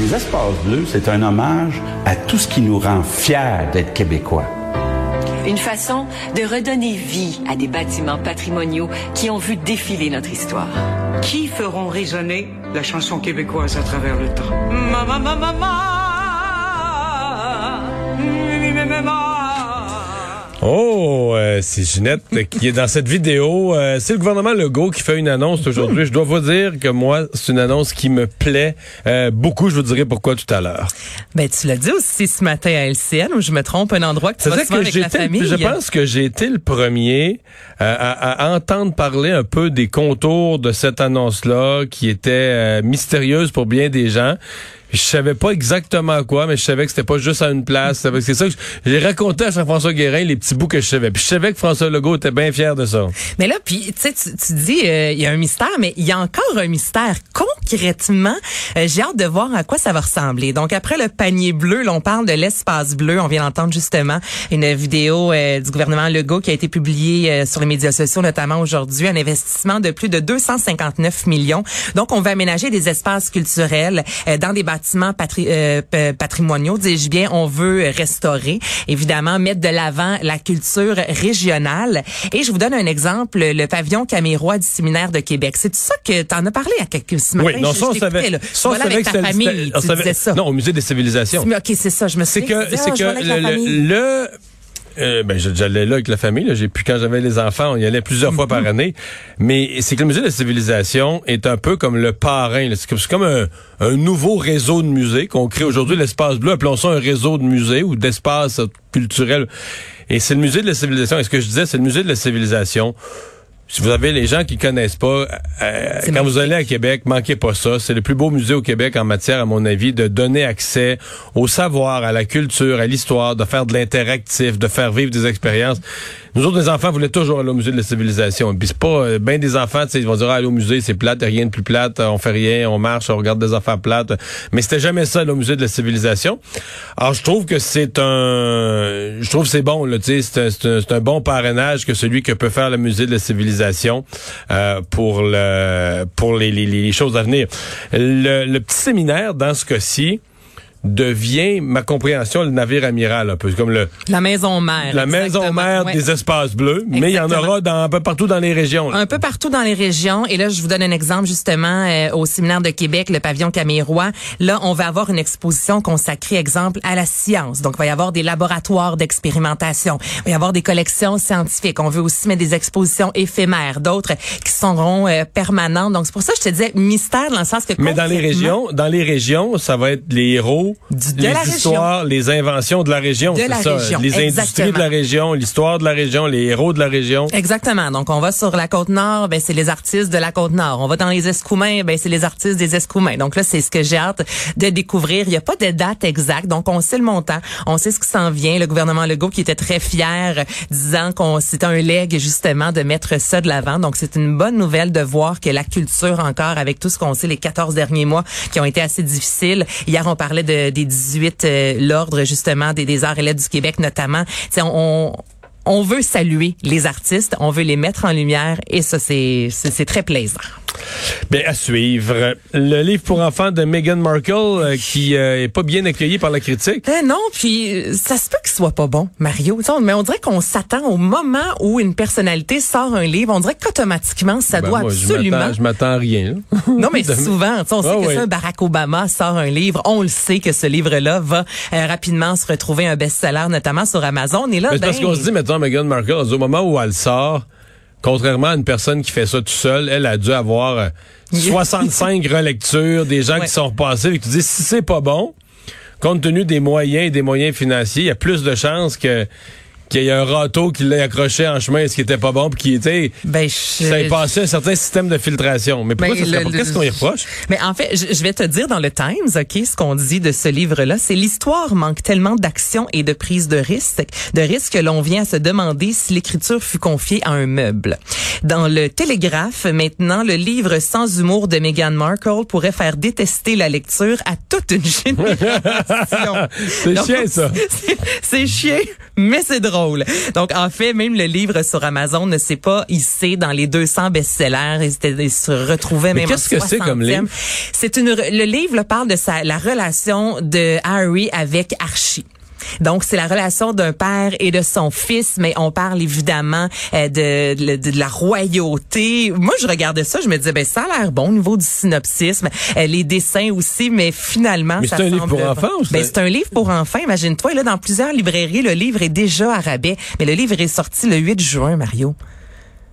Les espaces bleus, c'est un hommage à tout ce qui nous rend fiers d'être québécois. Une façon de redonner vie à des bâtiments patrimoniaux qui ont vu défiler notre histoire. Qui feront résonner la chanson québécoise à travers le temps? Maman, maman, maman, euh, c'est Ginette qui est dans cette vidéo. Euh, c'est le gouvernement Legault qui fait une annonce aujourd'hui. Je dois vous dire que moi, c'est une annonce qui me plaît euh, beaucoup. Je vous dirai pourquoi tout à l'heure. Ben, tu l'as dit aussi ce matin à LCN, où je me trompe, un endroit que tu vas souvent avec la famille. Je pense que j'ai été le premier à, à, entendre parler un peu des contours de cette annonce-là, qui était mystérieuse pour bien des gens. Je savais pas exactement quoi, mais je savais que c'était pas juste à une place. C'est ça que j'ai raconté à Jean-François Guérin les petits bouts que je savais. Puis je savais que François Legault était bien fier de ça. Mais là, puis tu tu dis euh, il y a un mystère, mais il y a encore un mystère concrètement. Euh, j'ai hâte de voir à quoi ça va ressembler. Donc après le panier bleu, l'on parle de l'espace bleu. On vient d'entendre justement une vidéo euh, du gouvernement Legault qui a été publiée sur les médias sociaux, notamment aujourd'hui, un investissement de plus de 259 millions. Donc on va aménager des espaces culturels dans des bâtiments euh, patrimoniaux, dis-je bien, on veut restaurer, évidemment, mettre de l'avant la culture régionale. Et je vous donne un exemple, le pavillon camérois du séminaire de Québec. C'est ça que tu en as parlé à quelques semaines. Oui, non, ça, on savait. Ça, voilà avec ta famille, tu disais ça. Non, au musée des civilisations. OK, c'est ça, je me suis C'est que, c'est que le euh, ben, j'allais là avec la famille. J'ai puis quand j'avais les enfants, on y allait plusieurs fois par année. Mais c'est que le musée de la civilisation est un peu comme le parrain. C'est comme, un, nouveau réseau de musées qu'on crée aujourd'hui, l'espace bleu. Appelons ça un réseau de musées ou d'espace culturel. Et c'est le musée de la civilisation. Et ce que je disais, c'est le musée de la civilisation si vous avez les gens qui connaissent pas, euh, quand vous allez à Québec, manquez pas ça. C'est le plus beau musée au Québec en matière, à mon avis, de donner accès au savoir, à la culture, à l'histoire, de faire de l'interactif, de faire vivre des expériences. Nous autres, les enfants voulaient toujours aller au musée de la civilisation. Puis c'est pas euh, ben des enfants, ils vont dire ah, aller au musée, c'est plate, rien de plus plate, on fait rien, on marche, on regarde des affaires plates. Mais c'était jamais ça au musée de la civilisation. Alors je trouve que c'est un, je trouve c'est bon là, tu sais, c'est un, bon parrainage que celui que peut faire le musée de la civilisation euh, pour le pour les, les, choses à venir. Le, le petit séminaire dans ce cas-ci devient ma compréhension le navire amiral un peu comme le la maison mère la maison mère des espaces bleus mais il y en aura dans un peu partout dans les régions un peu partout dans les régions. Et là je vous donne un exemple justement euh, au séminaire de Québec le pavillon Camérois. Là on va avoir une exposition consacrée exemple à la science. Donc il va y avoir des laboratoires d'expérimentation. Il va y avoir des collections scientifiques. On veut aussi mettre des expositions éphémères d'autres qui seront euh, permanentes. Donc c'est pour ça que je te disais mystère dans le sens que mais dans les régions dans les régions ça va être les héros les histoires, les inventions de la région, c'est ça. Les industries de la région, l'histoire de la région, les héros de la région. Exactement. Donc on va sur la côte nord, ben c'est les artistes de la côte nord. On va dans les Escoumins, ben c'est les artistes des Escoumins. Donc là c'est ce que j'ai hâte de découvrir. Il n'y a pas de date exacte, donc on sait le montant, on sait ce qui s'en vient. Le gouvernement Legault qui était très fier, disant qu'on c'était un leg justement de mettre ça de l'avant. Donc c'est une bonne nouvelle de voir que la culture encore, avec tout ce qu'on sait les 14 derniers mois qui ont été assez difficiles. Hier on parlait de des 18 euh, l'ordre justement des, des arts et lettres du Québec notamment. on, on veut saluer les artistes, on veut les mettre en lumière et ça c'est c'est très plaisant. Bien, à suivre. Le livre pour enfants de Meghan Markle euh, qui euh, est pas bien accueilli par la critique. Eh non, puis euh, ça se peut qu'il soit pas bon, Mario. Mais on dirait qu'on s'attend au moment où une personnalité sort un livre, on dirait qu'automatiquement ça ben, doit absolument. Je m'attends à rien. non, mais souvent, on sait ah que ça, Barack Obama sort un livre, on le sait que ce livre-là va rapidement se retrouver un best-seller, notamment sur Amazon. Et là, ben, parce qu'on se dit, maintenant, Meghan Markle, au moment où elle sort Contrairement à une personne qui fait ça tout seul, elle a dû avoir 65 euh, relectures, des gens qui sont repassés et qui disent si c'est pas bon, compte tenu des moyens et des moyens financiers, il y a plus de chances que qu'il y a un râteau qui l'a accroché en chemin, ce qui était pas bon, puis qui était, ben, ça a passé un certain système de filtration. Mais pourquoi ben, qu'est-ce qu'on y reproche? Mais en fait, je, vais te dire dans le Times, ok, ce qu'on dit de ce livre-là, c'est l'histoire manque tellement d'action et de prise de risque, de risque que l'on vient à se demander si l'écriture fut confiée à un meuble. Dans le Télégraphe, maintenant, le livre sans humour de Meghan Markle pourrait faire détester la lecture à toute une génération. c'est chiant ça. C'est chiant, mais c'est drôle. Donc, en fait, même le livre sur Amazon ne s'est pas hissé dans les 200 best-sellers. Il, se retrouvait mais même qu'est-ce que c'est comme livre? C'est une, le livre parle de sa, la relation de Harry avec Archie. Donc, c'est la relation d'un père et de son fils, mais on parle évidemment euh, de, de, la royauté. Moi, je regardais ça, je me disais, ben ça a l'air bon au niveau du synopsisme, euh, les dessins aussi, mais finalement, mais ça c'est un livre pour enfants ben, c'est un livre pour enfants. Imagine-toi, là, dans plusieurs librairies, le livre est déjà à rabais, mais le livre est sorti le 8 juin, Mario.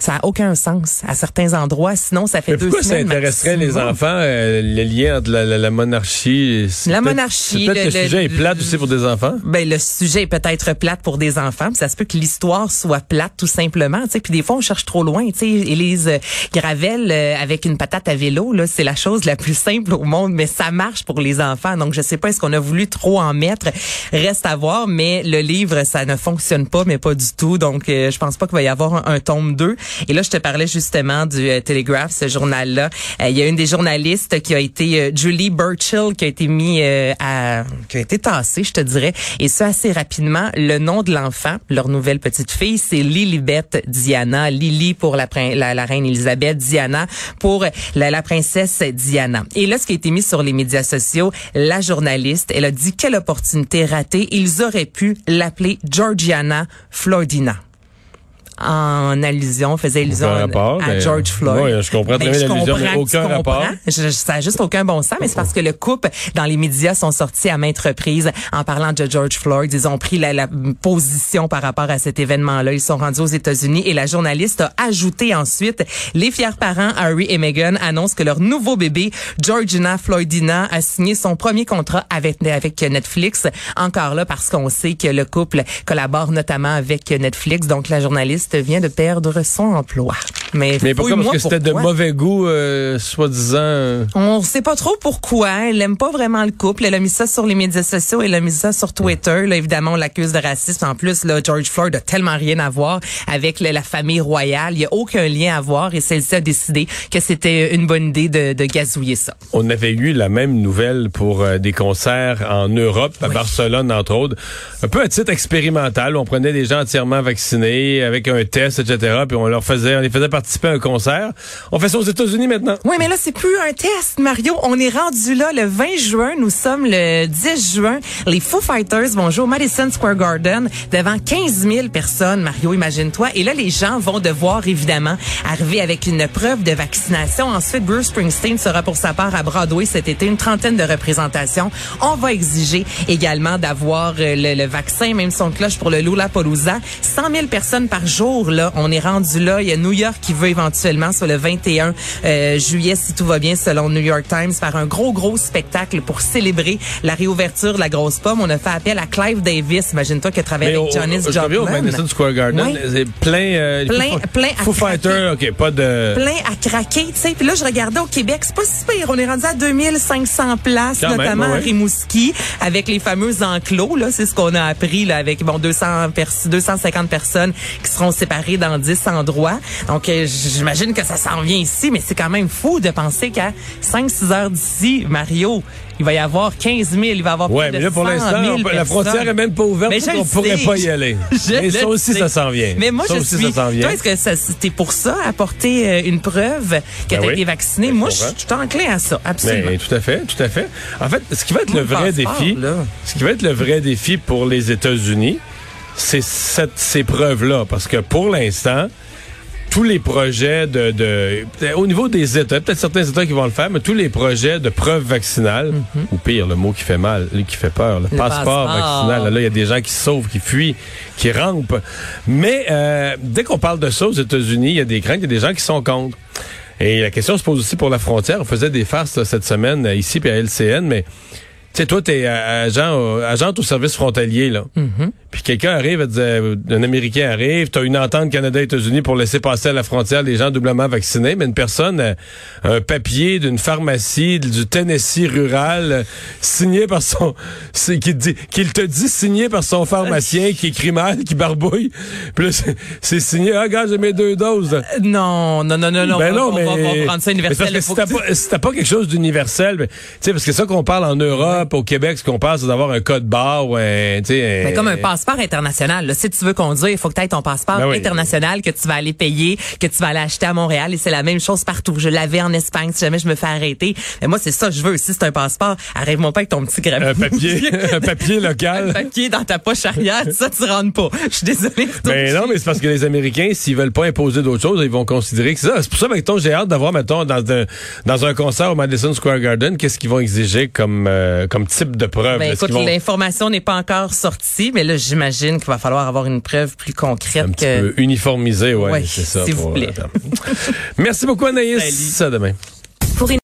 Ça n'a aucun sens à certains endroits. Sinon, ça fait Mais deux pourquoi semaines. ça intéresserait les enfants, euh, le lien entre la, la, la monarchie? La monarchie. Peut-être que le, sujet est plate aussi pour des enfants. Ben le sujet est peut-être plate pour des enfants. Puis ça se peut que l'histoire soit plate tout simplement. Tu sais, puis des fois on cherche trop loin. Tu sais, Élise euh, Gravel euh, avec une patate à vélo, là, c'est la chose la plus simple au monde, mais ça marche pour les enfants. Donc je sais pas est-ce qu'on a voulu trop en mettre? Reste à voir. Mais le livre, ça ne fonctionne pas, mais pas du tout. Donc je pense pas qu'il va y avoir un, un tome 2. Et là, je te parlais justement du euh, Telegraph, ce journal-là. Euh, il y a une des journalistes qui a été euh, Julie Burchill qui a été mis à qui a été tassée, je te dirais. Et ça assez rapidement. Le nom de l'enfant, leur nouvelle petite fille, c'est Lilibet Diana. Lily pour la, reine Elisabeth, Diana pour la, la princesse Diana. Et là, ce qui a été mis sur les médias sociaux, la journaliste, elle a dit quelle opportunité ratée. Ils auraient pu l'appeler Georgiana Flordina en allusion, faisait allusion rapport, à, George Floyd. Oui, je comprends très ben, bien l'allusion, mais aucun rapport. Je, ça n'a juste aucun bon sens, mais c'est parce que le couple, dans les médias, sont sortis à maintes reprises en parlant de George Floyd. Ils ont pris la, la position par rapport à cet événement-là. Ils sont rendus aux États-Unis et la journaliste a ajouté ensuite, les fiers parents Harry et Meghan annoncent que leur nouveau bébé, Georgina Floydina, a signé son premier contrat avec, avec Netflix. Encore là, parce qu'on sait que le couple collabore notamment avec Netflix. Donc, la journaliste vient de perdre son emploi. Mais, mais pourquoi? Parce que c'était de mauvais goût, euh, soi-disant. Euh. On sait pas trop pourquoi. Elle aime pas vraiment le couple. Elle a mis ça sur les médias sociaux. Elle a mis ça sur Twitter. Là, évidemment, on l'accuse de racisme. En plus, là, George Floyd a tellement rien à voir avec la, famille royale. Il y a aucun lien à voir. Et celle-ci a décidé que c'était une bonne idée de, de, gazouiller ça. On avait eu la même nouvelle pour euh, des concerts en Europe, à Barcelone, entre autres. Un peu à titre expérimental. On prenait des gens entièrement vaccinés avec un test, etc. Puis on leur faisait, on les faisait participer à un concert. On fait ça aux États-Unis maintenant. Oui, mais là, c'est plus un test, Mario. On est rendu là le 20 juin. Nous sommes le 10 juin. Les Foo Fighters vont jouer au Madison Square Garden devant 15 000 personnes, Mario, imagine-toi. Et là, les gens vont devoir, évidemment, arriver avec une preuve de vaccination. Ensuite, Bruce Springsteen sera pour sa part à Broadway cet été, une trentaine de représentations. On va exiger également d'avoir euh, le, vaccin, même son cloche pour le Lollapalooza. 100 000 personnes par jour Là, on est rendu là. Il y a New York qui veut éventuellement, sur le 21 euh, juillet, si tout va bien, selon New York Times, faire un gros, gros spectacle pour célébrer la réouverture de la grosse pomme. On a fait appel à Clive Davis. Imagine-toi qui a travaillé avec Johnny Joplin. au Madison Square Garden, c'est plein, euh, plein, plein à Foo Fighter, ok, pas de plein à craquer. Tu sais, puis là, je regardais au Québec, c'est pas si pire. On est rendu à 2500 places, notamment à Rimouski, avec les fameux enclos. Là, c'est ce qu'on a appris là, avec bon 200 pers 250 personnes qui seront séparés dans 10 endroits. Donc, euh, j'imagine que ça s'en vient ici, mais c'est quand même fou de penser qu'à 5-6 heures d'ici, Mario, il va y avoir 15 000, il va y avoir ouais, plus mais là, pour l'instant, la frontière est même pas ouverte, mais on pourrait pas y aller. mais ça aussi, ça s'en vient. Mais moi, ça je aussi, suis. Ça vient. Toi, est-ce que c'était pour ça, apporter euh, une preuve que ben tu as été vacciné? Ben, moi, je suis enclin à ça, absolument. Ben, tout à fait, tout à fait. En fait, ce qui va être le vrai défi, ce qui va être le vrai défi pour les États-Unis, c'est ces preuves-là. Parce que pour l'instant, tous les projets de, de, au niveau des États, peut-être certains États qui vont le faire, mais tous les projets de preuves vaccinales, mm-hmm. ou pire, le mot qui fait mal, qui fait peur, le, passeport, vaccinal. Là, il y a des gens qui sauvent, qui fuient, qui rampent. Mais euh, dès qu'on parle de ça aux États-Unis, il y a des craintes, il y a des gens qui sont contre. Et la question se pose aussi pour la frontière. On faisait des farces cette semaine ici puis à LCN, mais tu sais, toi, t'es agent, agent au service frontalier, là. Mm-hmm. Puis quelqu'un arrive, un Américain arrive, t'as une entente Canada-États-Unis pour laisser passer à la frontière les gens doublement vaccinés, mais une personne, a un papier d'une pharmacie du Tennessee rural, euh, signé par son, qui dit, qu'il te dit signé par son pharmacien, qui écrit mal, qui barbouille. Puis là, c'est signé, ah, gars, j'ai mes deux doses. Euh, non, non, non, non, non. Ben non, on, mais. Va, on va prendre ça universel. Mais parce que si t'as pas, si pas, quelque chose d'universel, ben, tu sais, parce que ça qu'on parle en Europe, Europe, au Québec, ce qu'on pense, c'est d'avoir un code barre ou un, Mais comme un passeport international. Là. Si tu veux conduire, il faut que tu aies ton passeport Ben oui. international que tu vas aller payer, que tu vas aller acheter à Montréal. Et c'est la même chose partout. Je l'avais en Espagne si jamais je me fais arrêter. Mais moi, c'est ça que je veux. Si c'est un passeport, arrête-moi pas avec ton petit gramme. un papier, un papier un local. papier dans ta poche arrière, ça, tu rentres pas. Je suis désolée. Mais non, mais c'est parce que les Américains, s'ils veulent pas imposer d'autres choses, ils vont considérer que c'est ça. C'est pour ça, mettons, j'ai hâte d'avoir, mettons, dans un, dans un concert au Madison Square Garden, qu'est-ce qu'ils vont exiger comme, euh, comme type de preuve? Ben, écoute, vont- l'information n'est pas encore sortie, mais là, j'imagine qu'il va falloir avoir une preuve plus concrète un petit que... peu uniformisé, ouais, Ouais, c'est ça. s'il vous plaît. euh, Merci beaucoup, Anaïs. Salut. À demain.